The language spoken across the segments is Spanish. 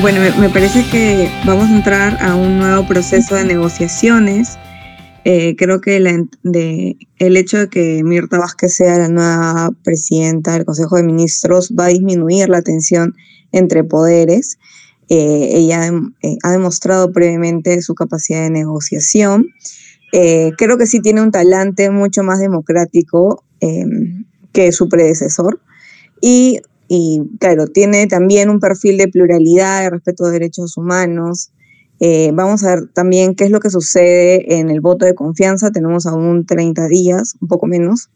bueno, me, parece que vamos a entrar a un nuevo proceso de negociaciones. Eh, creo que el hecho de que Mirta Vázquez sea la nueva presidenta del Consejo de Ministros va a disminuir la tensión entre poderes. Eh, ella eh, ha demostrado previamente su capacidad de negociación. creo que sí tiene un talante mucho más democrático que su predecesor. Y y claro, tiene también un perfil de pluralidad, de respeto de derechos humanos. Eh, vamos a ver también qué es lo que sucede en el voto de confianza. Tenemos aún 30 días, un poco menos.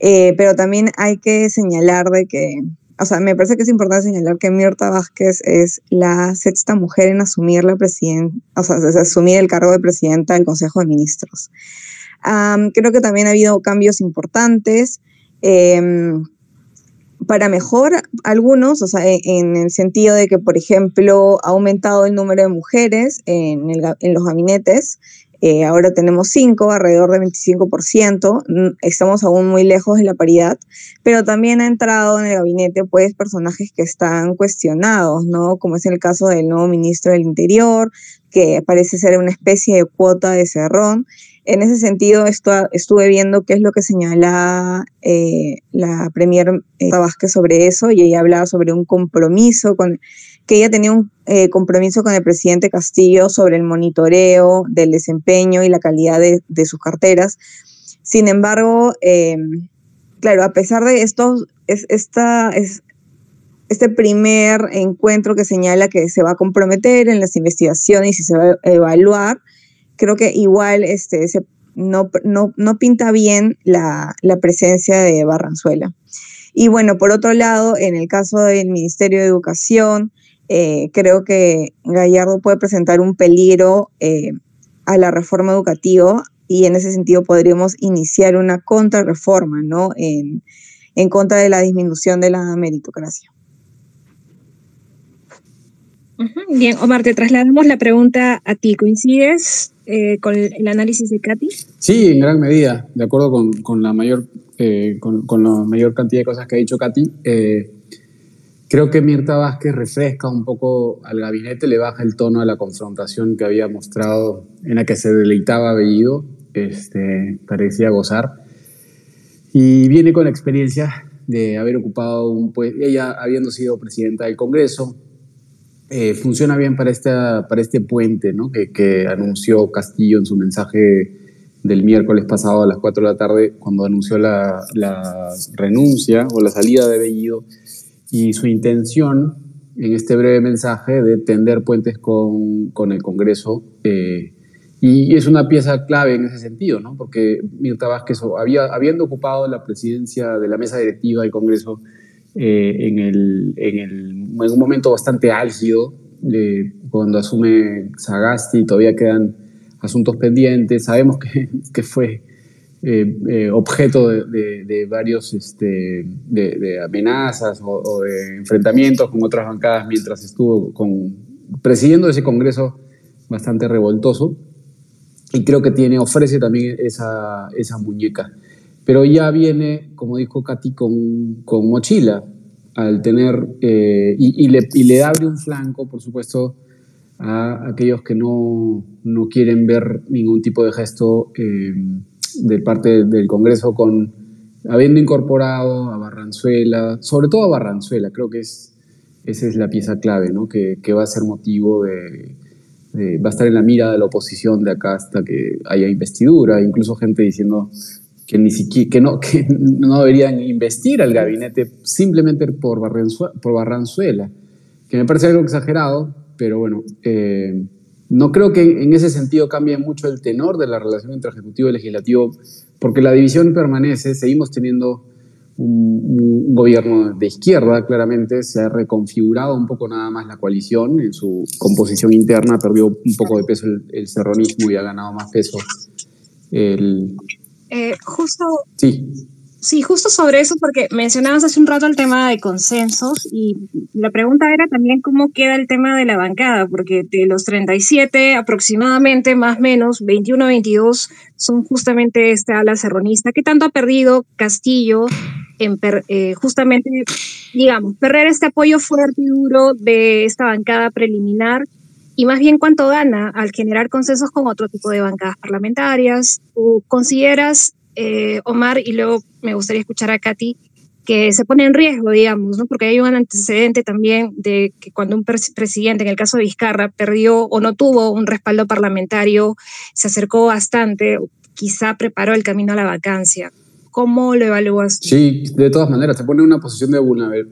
Eh, pero también hay que señalar de que, o sea, me parece que es importante señalar que Mirta Vázquez es la sexta mujer en asumir la o sea, asumir el cargo de presidenta del Consejo de Ministros. creo que también ha habido cambios importantes. Em, para mejor algunos, o sea, e, en el sentido de que, por ejemplo, ha aumentado el número de mujeres en, los gabinetes. Eh, ahora tenemos cinco, alrededor de 25%. Estamos aún muy lejos de la paridad, pero también ha entrado en el gabinete pues personajes que están cuestionados, ¿no? Como es el caso del nuevo ministro del Interior, que parece ser una especie de cuota de cerrón en ese sentido, esto, estuve viendo qué es lo que señala eh, la Premier eh, Vázquez sobre eso y ella hablaba sobre un compromiso con que ella tenía un eh, compromiso con el presidente Castillo sobre el monitoreo del desempeño y la calidad de, sus carteras. Sin embargo, em, claro, a pesar de esto, es, esta, es, este primer encuentro que señala que se va a comprometer en las investigaciones y se va a evaluar, creo que igual este, no, no, pinta bien la, presencia de Barranzuela. Y bueno, por otro lado, en el caso del Ministerio de Educación, eh, creo que Gallardo puede presentar un peligro eh, a la reforma educativa y en ese sentido podríamos iniciar una contrarreforma, ¿no? En, en contra de la disminución de la meritocracia. Bien, Omar, te trasladamos la pregunta a ti. ¿Coincides eh, con el análisis de Katy? Sí, en gran medida, de acuerdo con, la, mayor, eh, con, la mayor cantidad de cosas que ha dicho Katy. Eh, creo que Mirta Vázquez refresca un poco al gabinete, le baja el tono a la confrontación que había mostrado, en la que se deleitaba Bellido, este, parecía gozar. Y viene con la experiencia de haber ocupado un pues, ella habiendo sido presidenta del Congreso, eh, funciona bien para, esta, para este puente ¿no? que, que, anunció Castillo en su mensaje del miércoles pasado a las 4 de la tarde, cuando anunció la, la renuncia o la salida de Bellido y su intención en este breve mensaje de tender puentes con, con el Congreso. Eh, y es una pieza clave en ese sentido, ¿no? porque Mirta Vázquez, había, habiendo ocupado la presidencia de la mesa directiva del Congreso, eh, en, el, en, el, en, un momento bastante álgido, de cuando asume Sagasti, todavía quedan asuntos pendientes, sabemos que, que fue eh, eh, objeto de, de, varios este, de, amenazas o, de enfrentamientos con otras bancadas mientras estuvo con, presidiendo ese Congreso bastante revoltoso. Y creo que tiene, ofrece también esa, esa muñeca pero ya viene, como dijo Katy, con, mochila, al tener, eh, y, le, y, abre un flanco, por supuesto, a aquellos que no, no quieren ver ningún tipo de gesto eh, de parte del Congreso con, habiendo incorporado a Barranzuela, sobre todo a Barranzuela, creo que es, esa es la pieza clave, ¿no? que va a ser motivo de, va a estar en la mira de la oposición de acá hasta que haya investidura, incluso gente diciendo que, ni siquiera, que, no, que no deberían investir al gabinete simplemente por, Barranzuela, que me parece algo exagerado, pero bueno, eh, no creo que en ese sentido cambie mucho el tenor de la relación entre Ejecutivo y Legislativo, porque la división permanece, seguimos teniendo un, gobierno de izquierda, claramente, se ha reconfigurado un poco nada más la coalición en su composición interna, perdió un poco de peso el, el serronismo y ha ganado más peso el, eh, justo. Sí. Sí, justo sobre eso, porque mencionabas hace un rato el tema de consensos y la pregunta era también cómo queda el tema de la bancada, porque de los 37 aproximadamente, más o menos, 21 22 son justamente este ala serronista. ¿Qué tanto ha perdido Castillo en eh, justamente, digamos, perder este apoyo fuerte y duro de esta bancada preliminar y más bien cuánto gana al generar consensos con otro tipo de bancadas parlamentarias. ¿O consideras, eh, Omar, y luego me gustaría escuchar a Katy, que se pone en riesgo, digamos, ¿no? porque hay un antecedente también de que cuando un presidente, en el caso de Vizcarra, perdió o no tuvo un respaldo parlamentario, se acercó bastante, quizá preparó el camino a la vacancia. ¿Cómo lo evalúas? Sí, de todas maneras, te pone en una posición de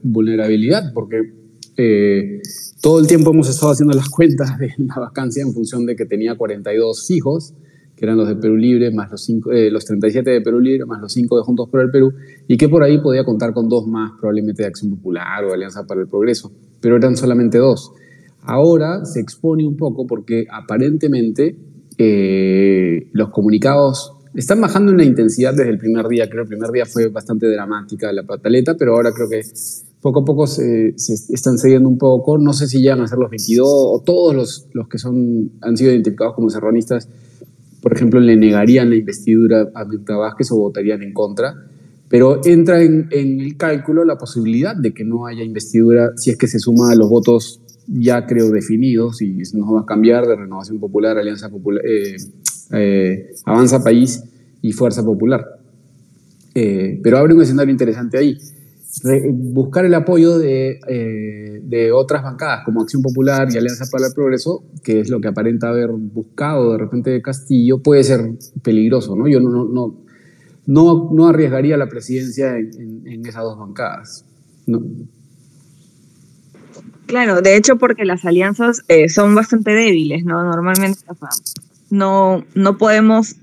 vulnerabilidad, porque eh, todo el tiempo hemos estado haciendo las cuentas de la vacancia en función de que tenía 42 hijos, que eran los de Perú Libre, más los, cinco, eh, los 37 de Perú Libre, más los 5 de Juntos por el Perú, y que por ahí podía contar con dos más, probablemente de Acción Popular o Alianza para el Progreso, pero eran solamente dos. Ahora se expone un poco porque aparentemente eh, los comunicados están bajando una intensidad desde el primer día. Creo que el primer día fue bastante dramática la pataleta, pero ahora creo que poco a poco se, están cediendo un poco. No sé si llegan a ser los 22 o todos los, los que son, han sido identificados como serronistas, por ejemplo, le negarían la investidura a Mirta Vázquez o votarían en contra. Pero entra en, en el cálculo la posibilidad de que no haya investidura si es que se suma a los votos ya creo definidos y nos va a cambiar de Renovación Popular, Alianza Popular, eh, eh, Avanza País y Fuerza Popular. Eh, pero abre un escenario interesante ahí. Buscar el apoyo de, de, otras bancadas como Acción Popular y Alianza para el Progreso, que es lo que aparenta haber buscado de repente de Castillo, puede ser peligroso. ¿no? Yo no, no, no, no arriesgaría la presidencia en, esas dos bancadas. Claro, de hecho porque las alianzas eh, son bastante débiles, ¿no? Normalmente no, no podemos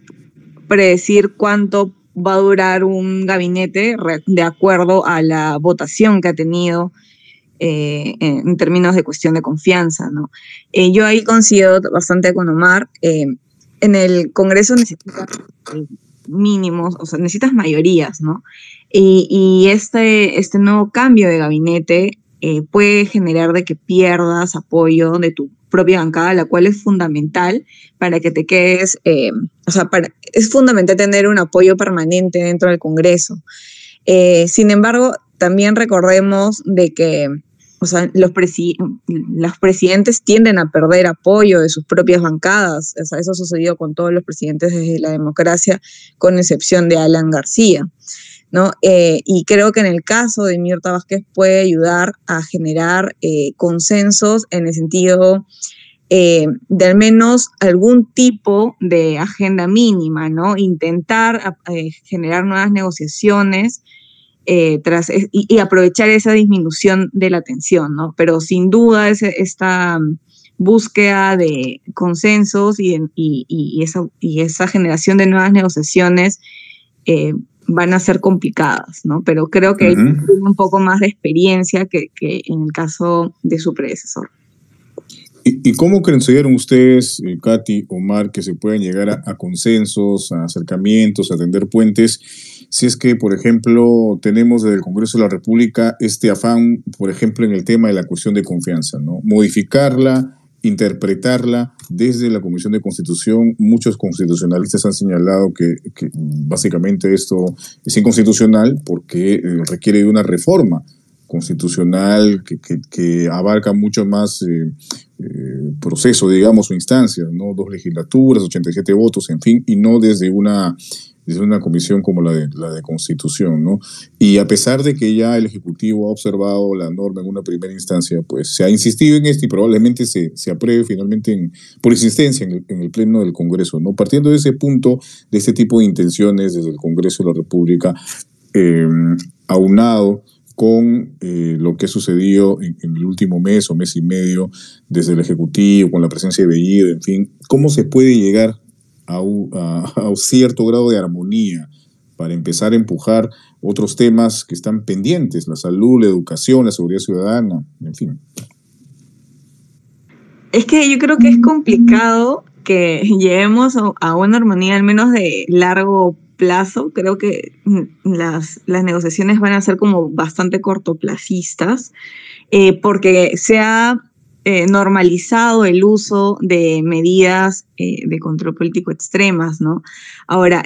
predecir cuánto va a durar un gabinete de acuerdo a la votación que ha tenido eh, en términos de cuestión de confianza, ¿no? Eh, yo ahí coincido bastante con Omar. en el Congreso necesitas mínimos, o sea, necesitas mayorías, ¿no? Y, y este, este nuevo cambio de gabinete eh, puede generar de que pierdas apoyo de tu propia bancada, la cual es fundamental para que te quedes, eh, o sea, es fundamental tener un apoyo permanente dentro del Congreso. Eh, sin embargo, también recordemos de que o sea, los, los presidentes tienden a perder apoyo de sus propias bancadas. O sea, eso ha sucedido con todos los presidentes desde la democracia, con excepción de Alan García. ¿No? Eh, y creo que en el caso de Mirta Vázquez puede ayudar a generar eh, consensos en el sentido eh, de al menos algún tipo de agenda mínima, ¿no? Intentar generar nuevas negociaciones tras, y, aprovechar esa disminución de la tensión, ¿no? Pero sin duda esta búsqueda de consensos y, esa, y esa generación de nuevas negociaciones van a ser complicadas, ¿no? Pero creo que tiene un poco más de experiencia que, en el caso de su predecesor. ¿Y, cómo consideran ustedes, eh, Katy, Omar, que se puedan llegar a, consensos, a acercamientos, a tender puentes, si es que, por ejemplo, tenemos desde el Congreso de la República este afán, por ejemplo, en el tema de la cuestión de confianza, ¿no? Modificarla, interpretarla desde la Comisión de Constitución. Muchos constitucionalistas han señalado que, básicamente esto es inconstitucional porque eh, requiere de una reforma constitucional que, abarca mucho más eh, eh, proceso, digamos, o instancias, ¿no? Dos legislaturas, 87 votos, en fin, y no desde una es una comisión como la de, la de Constitución, ¿no? Y a pesar de que ya el Ejecutivo ha observado la norma en una primera instancia, pues se ha insistido en esto y probablemente se, se apruebe finalmente por insistencia en el, Pleno del Congreso, ¿no? Partiendo de ese punto, de este tipo de intenciones desde el Congreso de la República, eh, aunado con eh, lo que ha sucedido en, el último mes o mes y medio desde el Ejecutivo, con la presencia de Bellido, en fin, ¿cómo se puede llegar a un, cierto grado de armonía para empezar a empujar otros temas que están pendientes, la salud, la educación, la seguridad ciudadana, en fin. Es que yo creo que es complicado que lleguemos a una armonía al menos de largo Creo que las, las negociaciones van a ser como bastante cortoplacistas, eh, porque se ha eh, normalizado el uso de medidas eh, de control político extremas, ¿no? Ahora,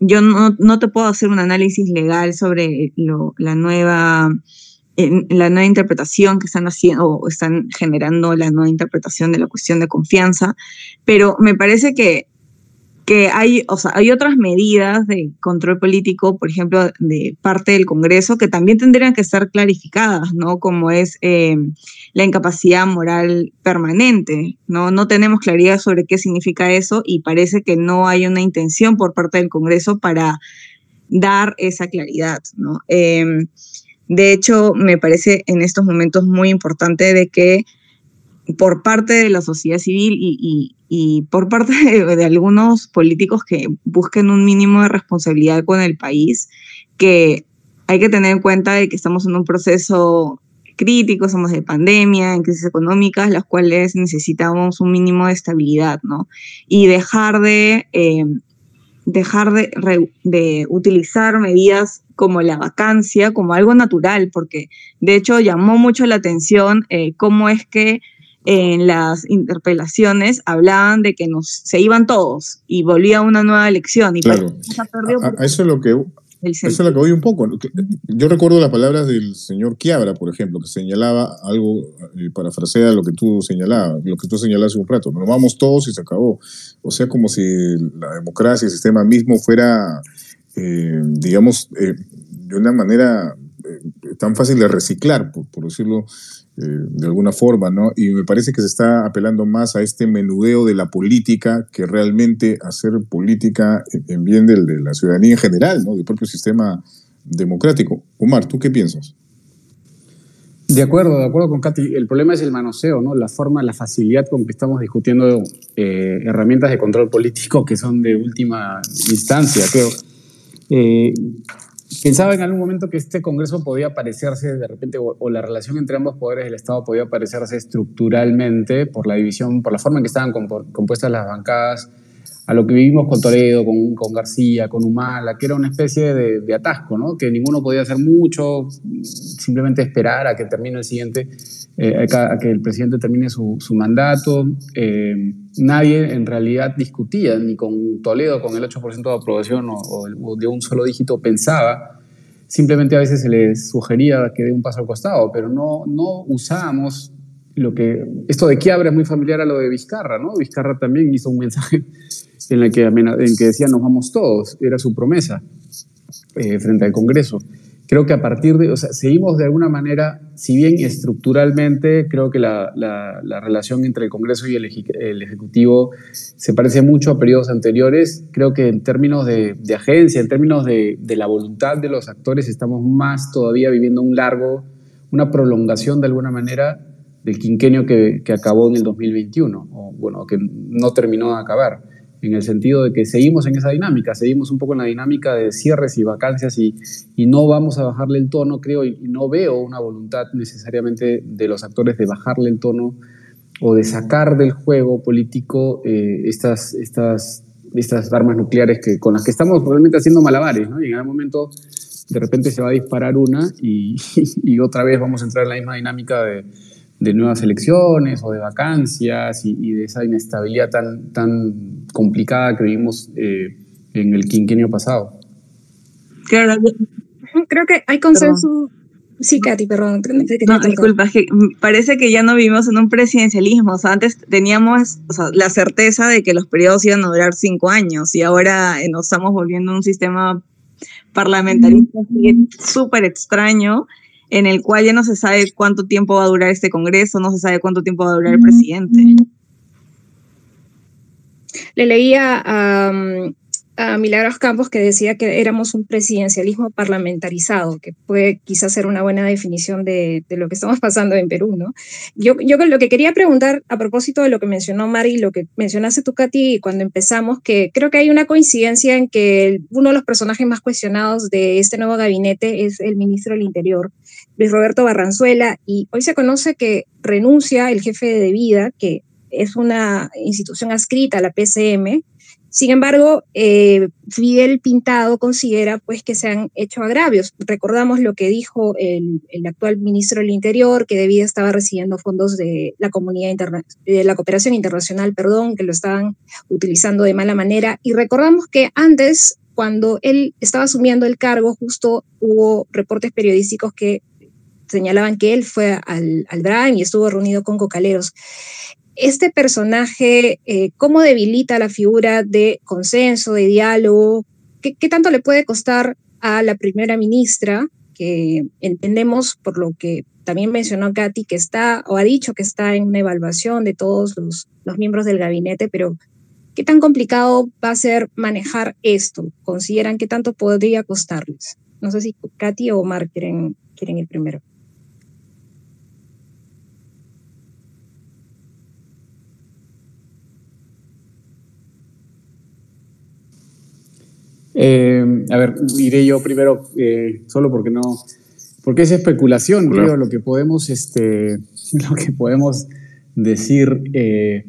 yo no, no, te puedo hacer un análisis legal sobre la nueva la nueva interpretación que están haciendo o están generando la nueva interpretación de la cuestión de confianza, pero me parece que que hay, o sea, hay otras medidas de control político, por ejemplo, de parte del Congreso, que también tendrían que ser clarificadas, ¿no? Como es eh, la incapacidad moral permanente, ¿no? No tenemos claridad sobre qué significa eso y parece que no hay una intención por parte del Congreso para dar esa claridad, ¿no? Em, de hecho, me parece en estos momentos muy importante de que por parte de la sociedad civil y, por parte de, algunos políticos que busquen un mínimo de responsabilidad con el país, que hay que tener en cuenta de que estamos en un proceso crítico, somos de pandemia, en crisis económicas, las cuales necesitamos un mínimo de estabilidad, ¿no? Y dejar de, eh, dejar de, de utilizar medidas como la vacancia, como algo natural, porque de hecho llamó mucho la atención eh, cómo es que en las interpelaciones hablaban de que nos, se iban todos y volvía una nueva elección. Y claro, a, eso es lo que... Eso es lo que voy un poco. Yo recuerdo las palabras del señor Quiabra, por ejemplo, que señalaba algo, eh, parafrasea lo que tú señalabas, lo que tú señalaste un rato. Nos vamos todos y se acabó. O sea, como si la democracia, el sistema mismo fuera, eh, digamos, eh, de una manera eh, tan fácil de reciclar, por, decirlo de alguna forma, ¿no? Y me parece que se está apelando más a este menudeo de la política que realmente hacer política en bien de la ciudadanía en general, ¿no? Del propio sistema democrático. Omar, ¿tú qué piensas? De acuerdo, de acuerdo con Katy. El problema es el manoseo, ¿no? La forma, la facilidad con que estamos discutiendo eh, herramientas de control político que son de última instancia, creo. Pensaba en algún momento que este Congreso podía parecerse de repente, o, la relación entre ambos poderes del Estado podía parecerse estructuralmente por la división, por la forma en que estaban compuestas las bancadas, a lo que vivimos con Toledo, con, García, con Humala, que era una especie de, atasco, ¿no? que ninguno podía hacer mucho, simplemente esperar a que termine el siguiente, eh, a, que el presidente termine su, su mandato. Eh, nadie en realidad discutía, ni con Toledo con el 8% de aprobación o, de un solo dígito pensaba, simplemente a veces se les sugería que dé un paso al costado, pero no, no usábamos lo que... Esto de Quiabra es muy familiar a lo de Vizcarra, ¿no? Vizcarra también hizo un mensaje en el que, en que decía nos vamos todos, era su promesa eh, frente al Congreso creo que a partir de, o sea, seguimos de alguna manera, si bien estructuralmente creo que la, la, relación entre el Congreso y el, Ejecutivo se parece mucho a periodos anteriores, creo que en términos de, de agencia, en términos de, de, la voluntad de los actores, estamos más todavía viviendo un largo, una prolongación de alguna manera del quinquenio que, que acabó en el 2021, o bueno, que no terminó de acabar en el sentido de que seguimos en esa dinámica, seguimos un poco en la dinámica de cierres y vacancias y, y no vamos a bajarle el tono, creo, y no veo una voluntad necesariamente de los actores de bajarle el tono o de sacar del juego político eh, estas, estas, estas armas nucleares que, con las que estamos probablemente haciendo malabares, ¿no? Y en algún momento de repente se va a disparar una y, y otra vez vamos a entrar en la misma dinámica de de nuevas elecciones o de vacancias y, de esa inestabilidad tan, tan complicada que vivimos eh, en el quinquenio pasado. Claro, creo que hay consenso. Sí, Katy, perdón. No, disculpa, que parece que ya no vivimos en un presidencialismo. O sea, antes teníamos la certeza de que los periodos iban a durar cinco años y ahora eh, nos estamos volviendo un sistema parlamentarista súper extraño en el cual ya no se sabe cuánto tiempo va a durar este Congreso, no se sabe cuánto tiempo va a durar el presidente. Le leía a, a Milagros Campos que decía que éramos un presidencialismo parlamentarizado, que puede quizás ser una buena definición de, de, lo que estamos pasando en Perú, ¿no? Yo, yo lo que quería preguntar a propósito de lo que mencionó Mari, lo que mencionaste tú, Katy, cuando empezamos, que creo que hay una coincidencia en que uno de los personajes más cuestionados de este nuevo gabinete es el ministro del Interior, Luis Roberto Barranzuela, y hoy se conoce que renuncia el jefe de vida, que es una institución adscrita a la PCM, sin embargo, eh, Fidel Pintado considera pues, que se han hecho agravios. Recordamos lo que dijo el, actual ministro del Interior, que debía estaba recibiendo fondos de la comunidad de la cooperación internacional, perdón, que lo estaban utilizando de mala manera. Y recordamos que antes cuando él estaba asumiendo el cargo, justo hubo reportes periodísticos que señalaban que él fue al, al y estuvo reunido con cocaleros. Este personaje, eh, ¿cómo debilita la figura de consenso, de diálogo? ¿Qué, ¿Qué tanto le puede costar a la primera ministra, que entendemos por lo que también mencionó Katy, que está o ha dicho que está en una evaluación de todos los, los miembros del gabinete, pero ¿Qué tan complicado va a ser manejar esto? ¿Consideran qué tanto podría costarles? No sé si Katy o Omar quieren, quieren ir primero. Eh, a ver, iré yo primero, eh, solo porque no, porque es especulación, creo, lo que podemos, este, lo que podemos decir. Eh,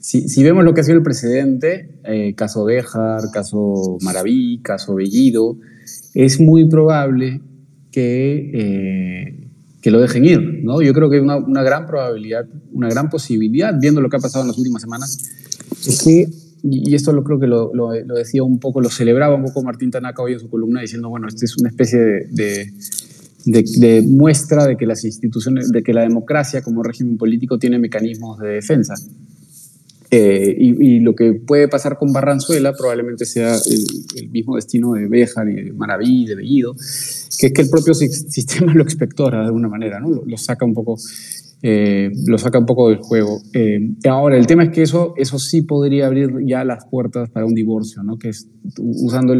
si, vemos lo que ha sido el precedente, eh, caso Béjar, caso Maraví, caso Bellido, es muy probable que, eh, que lo dejen ir. ¿no? Yo creo que una, una gran probabilidad, una gran posibilidad, viendo lo que ha pasado en las últimas semanas, es que, y esto lo creo que lo, lo, decía un poco, lo celebraba un poco Martín Tanaka hoy en su columna, diciendo, bueno, esta es una especie de, de, de, muestra de que las instituciones, de que la democracia como régimen político tiene mecanismos de defensa. Eh, y, lo que puede pasar con Barranzuela probablemente sea el, mismo destino de Béjar y de Maraví, de Bellido, que es que el propio sistema lo expectora de alguna manera, ¿no? lo, saca un poco, eh, lo saca un poco del juego. Eh, ahora, el tema es que eso, eso sí podría abrir ya las puertas para un divorcio, ¿no? que es usando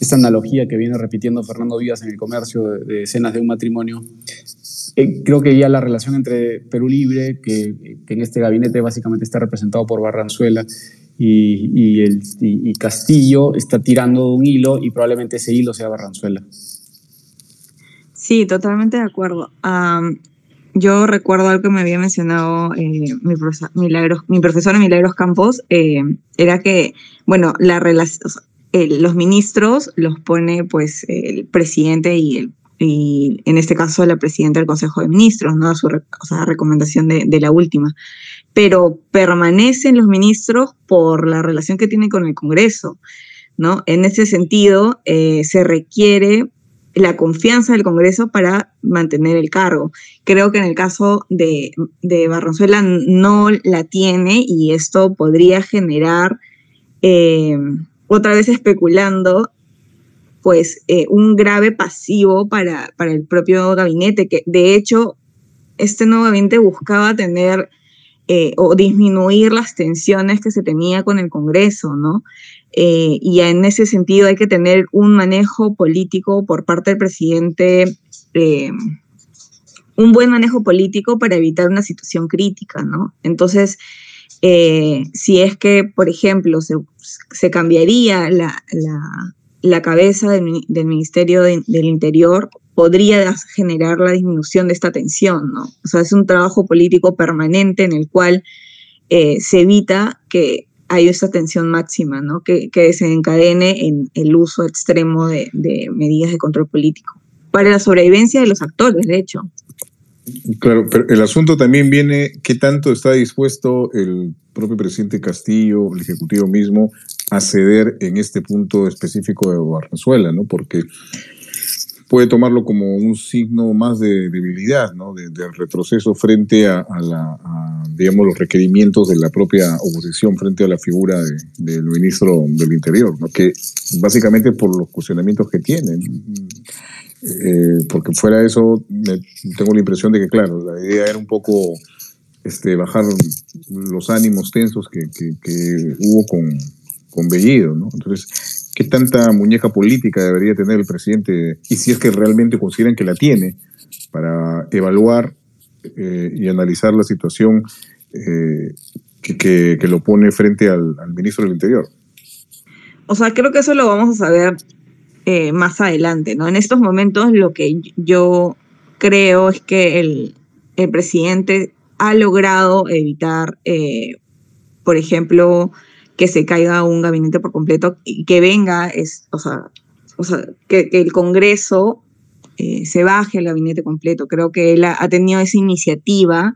esta analogía que viene repitiendo Fernando Vivas en el comercio de, de escenas de un matrimonio, eh, creo que ya la relación entre Perú Libre, que, en este gabinete básicamente está representado por Barranzuela, y, el, Castillo está tirando un hilo y probablemente ese hilo sea Barranzuela. Sí, totalmente de acuerdo. Yo recuerdo algo que me había mencionado eh, mi, profesor, mi profesora Milagros Campos, eh, era que, bueno, la los ministros los pone pues el presidente y el y en este caso la presidenta del Consejo de Ministros, ¿no? Su o sea, recomendación de, de, la última. Pero permanecen los ministros por la relación que tienen con el Congreso, ¿no? En ese sentido, eh, se requiere la confianza del Congreso para mantener el cargo. Creo que en el caso de, de Barronzuela no la tiene y esto podría generar, eh, otra vez especulando, pues eh, un grave pasivo para, para el propio gabinete, que de hecho este nuevo gabinete buscaba tener eh, o disminuir las tensiones que se tenía con el Congreso, ¿no? Eh, y en ese sentido hay que tener un manejo político por parte del presidente, un buen manejo político para evitar una situación crítica, ¿no? Entonces, si es que, por ejemplo, se, cambiaría la cabeza del, Ministerio del Interior podría generar la disminución de esta tensión, ¿no? O sea, es un trabajo político permanente en el cual eh, se evita que haya esa tensión máxima, ¿no? Que, que desencadene en el uso extremo de, medidas de control político. Para la sobrevivencia de los actores, de hecho. Claro, pero el asunto también viene qué tanto está dispuesto el propio presidente Castillo, el Ejecutivo mismo, a ceder en este punto específico de Barranzuela, ¿no? Porque puede tomarlo como un signo más de debilidad, ¿no? De, retroceso frente a, la, digamos, los requerimientos de la propia oposición frente a la figura del ministro del Interior, ¿no? Que básicamente por los cuestionamientos que tienen. Eh, porque fuera de eso, tengo la impresión de que, claro, la idea era un poco este, bajar los ánimos tensos que, que, hubo con, con Bellido, ¿no? Entonces, ¿qué tanta muñeca política debería tener el presidente? Y si es que realmente consideran que la tiene para evaluar eh, y analizar la situación eh, que, que, lo pone frente al, ministro del Interior. O sea, creo que eso lo vamos a saber eh, más adelante, ¿no? En estos momentos lo que yo creo es que el, el presidente ha logrado evitar, por ejemplo, que se caiga un gabinete por completo y que venga, es, o sea, o sea que, el Congreso eh, se baje el gabinete completo. Creo que él ha, tenido esa iniciativa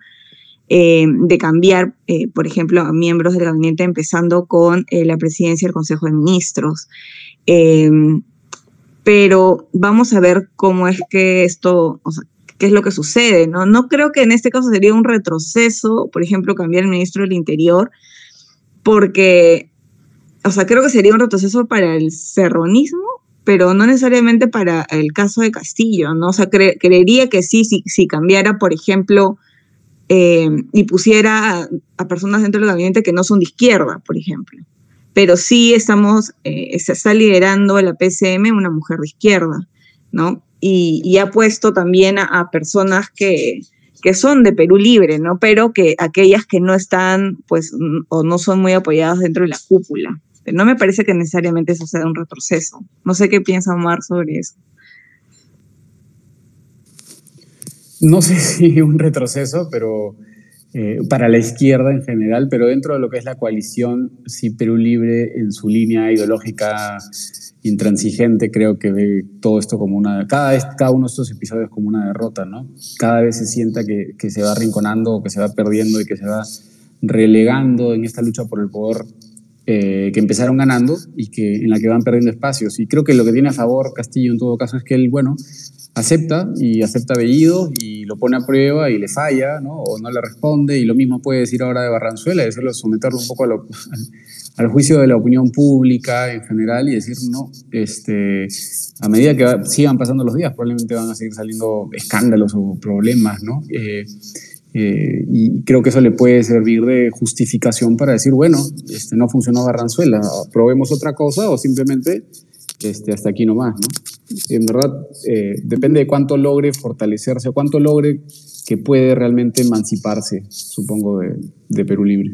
eh, de cambiar, eh, por ejemplo, a miembros del gabinete, empezando con la presidencia del Consejo de Ministros. Em, pero vamos a ver cómo es que esto, o sea, qué es lo que sucede, ¿no? No creo que en este caso sería un retroceso, por ejemplo, cambiar el ministro del Interior, porque, o sea, creo que sería un retroceso para el serronismo, pero no necesariamente para el caso de Castillo, ¿no? O sea, creería que sí, si, si cambiara, por ejemplo, eh, y pusiera a, personas dentro del gabinete que no son de izquierda, por ejemplo. Pero sí estamos, eh, se está liderando la PCM una mujer de izquierda, ¿no? Y, ha puesto también a, personas que, que, son de Perú Libre, ¿no? Pero que aquellas que no están, pues, o no son muy apoyadas dentro de la cúpula. No me parece que necesariamente eso sea un retroceso. No sé qué piensa Omar sobre eso. no sé si un retroceso, pero eh, para la izquierda en general, pero dentro de lo que es la coalición, sí, Perú Libre en su línea ideológica intransigente, creo que ve todo esto como una, cada, vez, cada uno de estos episodios como una derrota, ¿no? Cada vez se sienta que, que se va arrinconando o que se va perdiendo y que se va relegando en esta lucha por el poder eh, que empezaron ganando y que, en la que van perdiendo espacios. Y creo que lo que tiene a favor Castillo en todo caso es que él, bueno, acepta y acepta Bellido y lo pone a prueba y le falla, ¿no? O no le responde y lo mismo puede decir ahora de Barranzuela, y someterlo un poco al, juicio de la opinión pública en general y decir, no, este, a medida que sigan pasando los días probablemente van a seguir saliendo escándalos o problemas, ¿no? Eh, eh, y creo que eso le puede servir de justificación para decir, bueno, este, no funcionó Barranzuela, probemos otra cosa o simplemente este, hasta aquí nomás, ¿no? En verdad, eh, depende de cuánto logre fortalecerse o cuánto logre que puede realmente emanciparse, supongo, de, Perú Libre.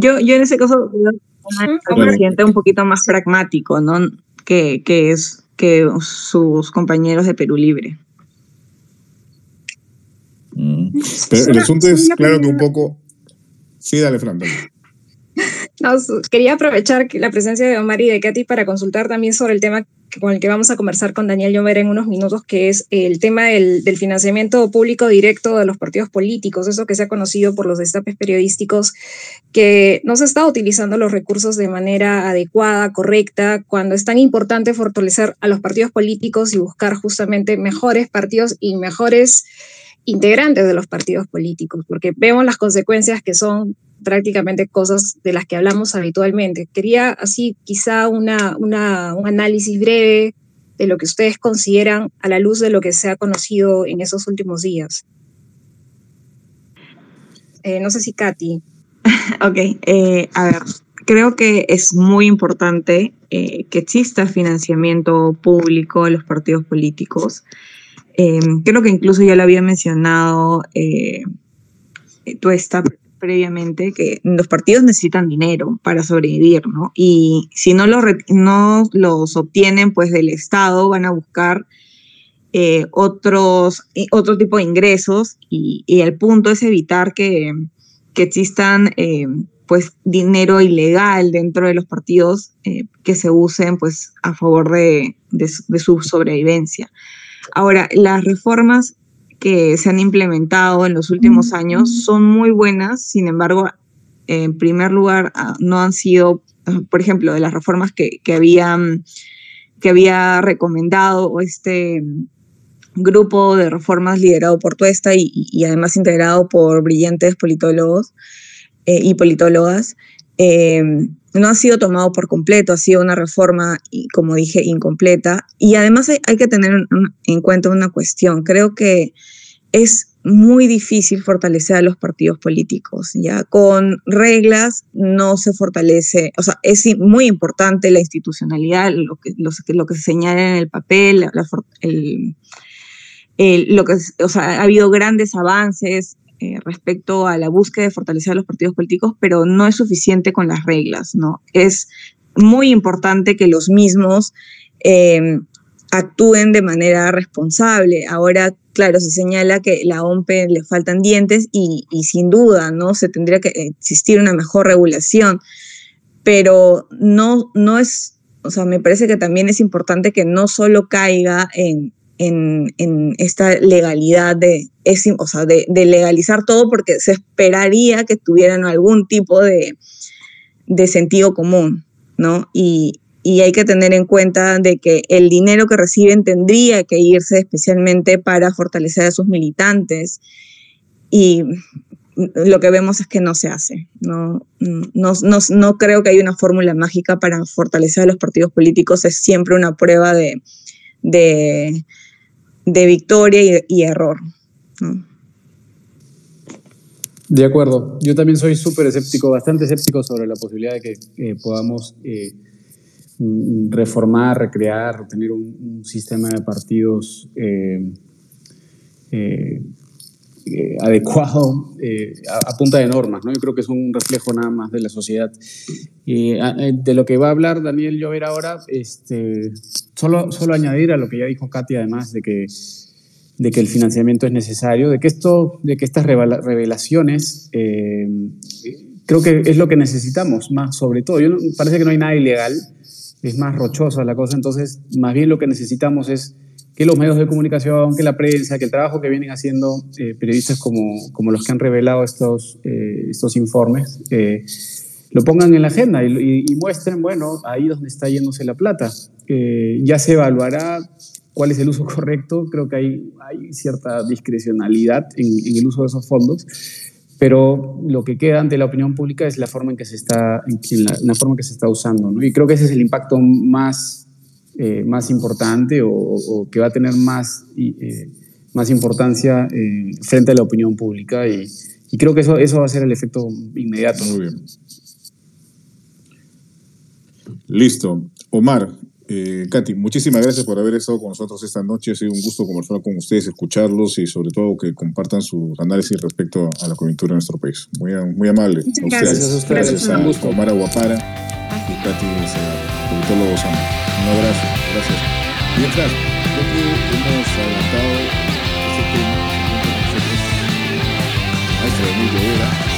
Yo, yo en ese caso, un presidente un poquito más pragmático, ¿no? Que, que, es, que sus compañeros de Perú Libre. Mm. Pero el asunto es, claro que un poco... Sí, dale, Fran, quería aprovechar la presencia de Omar y de Katy para consultar también sobre el tema con el que vamos a conversar con Daniel Llover en unos minutos, que es el tema del, financiamiento público directo de los partidos políticos, eso que se ha conocido por los destapes periodísticos, que no se está utilizando los recursos de manera adecuada, correcta, cuando es tan importante fortalecer a los partidos políticos y buscar justamente mejores partidos y mejores integrantes de los partidos políticos, porque vemos las consecuencias que son prácticamente cosas de las que hablamos habitualmente. Quería así quizá una, un análisis breve de lo que ustedes consideran a la luz de lo que se ha conocido en esos últimos días. Eh, no sé si Katy. ok, eh, a ver, creo que es muy importante eh, que exista financiamiento público a los partidos políticos. creo que incluso ya lo había mencionado tú esta previamente que los partidos necesitan dinero para sobrevivir, ¿no? Y si no los, no los obtienen, pues del Estado van a buscar eh, otros, otro tipo de ingresos y, el punto es evitar que, que existan eh, pues dinero ilegal dentro de los partidos eh, que se usen pues a favor de, de, de su sobrevivencia. Ahora, las reformas que se han implementado en los últimos años son muy buenas, sin embargo, en primer lugar, ah, no han sido, ah, por ejemplo, de las reformas que, que, habían, que había recomendado este grupo de reformas liderado por Tuesta y, además integrado por brillantes politólogos eh, y politólogas, eh, no ha sido tomado por completo, ha sido una reforma, como dije, incompleta. Y además hay, que tener en cuenta una cuestión. Creo que es muy difícil fortalecer a los partidos políticos, ¿ya? Con reglas no se fortalece, o sea, es muy importante la institucionalidad, lo que, lo, que se señala en el papel, lo que, o sea, ha habido grandes avances eh, respecto a la búsqueda de fortalecer a los partidos políticos, pero no es suficiente con las reglas, ¿no? Es muy importante que los mismos eh, actúen de manera responsable. Ahora, claro, se señala que la OMPE le faltan dientes y, sin duda, ¿no? Se tendría que existir una mejor regulación, pero no, no es, o sea, me parece que también es importante que no solo caiga en, en, esta legalidad de, o sea, de, legalizar todo porque se esperaría que tuvieran algún tipo de, sentido común, ¿no? Y, y hay que tener en cuenta de que el dinero que reciben tendría que irse especialmente para fortalecer a sus militantes y lo que vemos es que no se hace. No, no, no, creo que haya una fórmula mágica para fortalecer a los partidos políticos, es siempre una prueba de, de, victoria y, error. De acuerdo, yo también soy súper escéptico, bastante escéptico sobre la posibilidad de que podamos eh, reformar, recrear, tener un, sistema de partidos eh, eh, eh, adecuado a, punta de normas, ¿no? Yo creo que es un reflejo nada más de la sociedad. De lo que va a hablar Daniel Llover ahora, este, solo, solo añadir a lo que ya dijo Katy, además de que, de que el financiamiento es necesario, de que, esto, de que estas revelaciones creo que es lo que necesitamos más, sobre todo. Yo parece que no hay nada ilegal, es más rochosa la cosa, entonces más bien lo que necesitamos es que los medios de comunicación, que la prensa, que el trabajo que vienen haciendo eh, periodistas como, como, los que han revelado estos, eh, estos informes, eh, lo pongan en la agenda y, muestren, bueno, ahí donde está yéndose la plata. ya se evaluará cuál es el uso correcto, creo que hay, hay cierta discrecionalidad en, en, el uso de esos fondos, pero lo que queda ante la opinión pública es la forma en que se está, en la, la forma que se está usando, ¿no? Y creo que ese es el impacto más eh, más importante o, que va a tener más, eh, más importancia eh, frente a la opinión pública y, creo que eso, eso va a ser el efecto inmediato. Muy bien. Listo. Omar, Katy, muchísimas gracias por haber estado con nosotros esta noche. Ha sido un gusto conversar con ustedes, escucharlos y sobre todo que compartan sus análisis respecto a la coyuntura de nuestro país. Muy, muy amable. gracias. a ustedes. Gracias, a Omar Aguapara y Katy politólogo un abrazo, gracias. Mientras, lo que hemos adelantado este tema, nosotros, maestro Emilio Vera,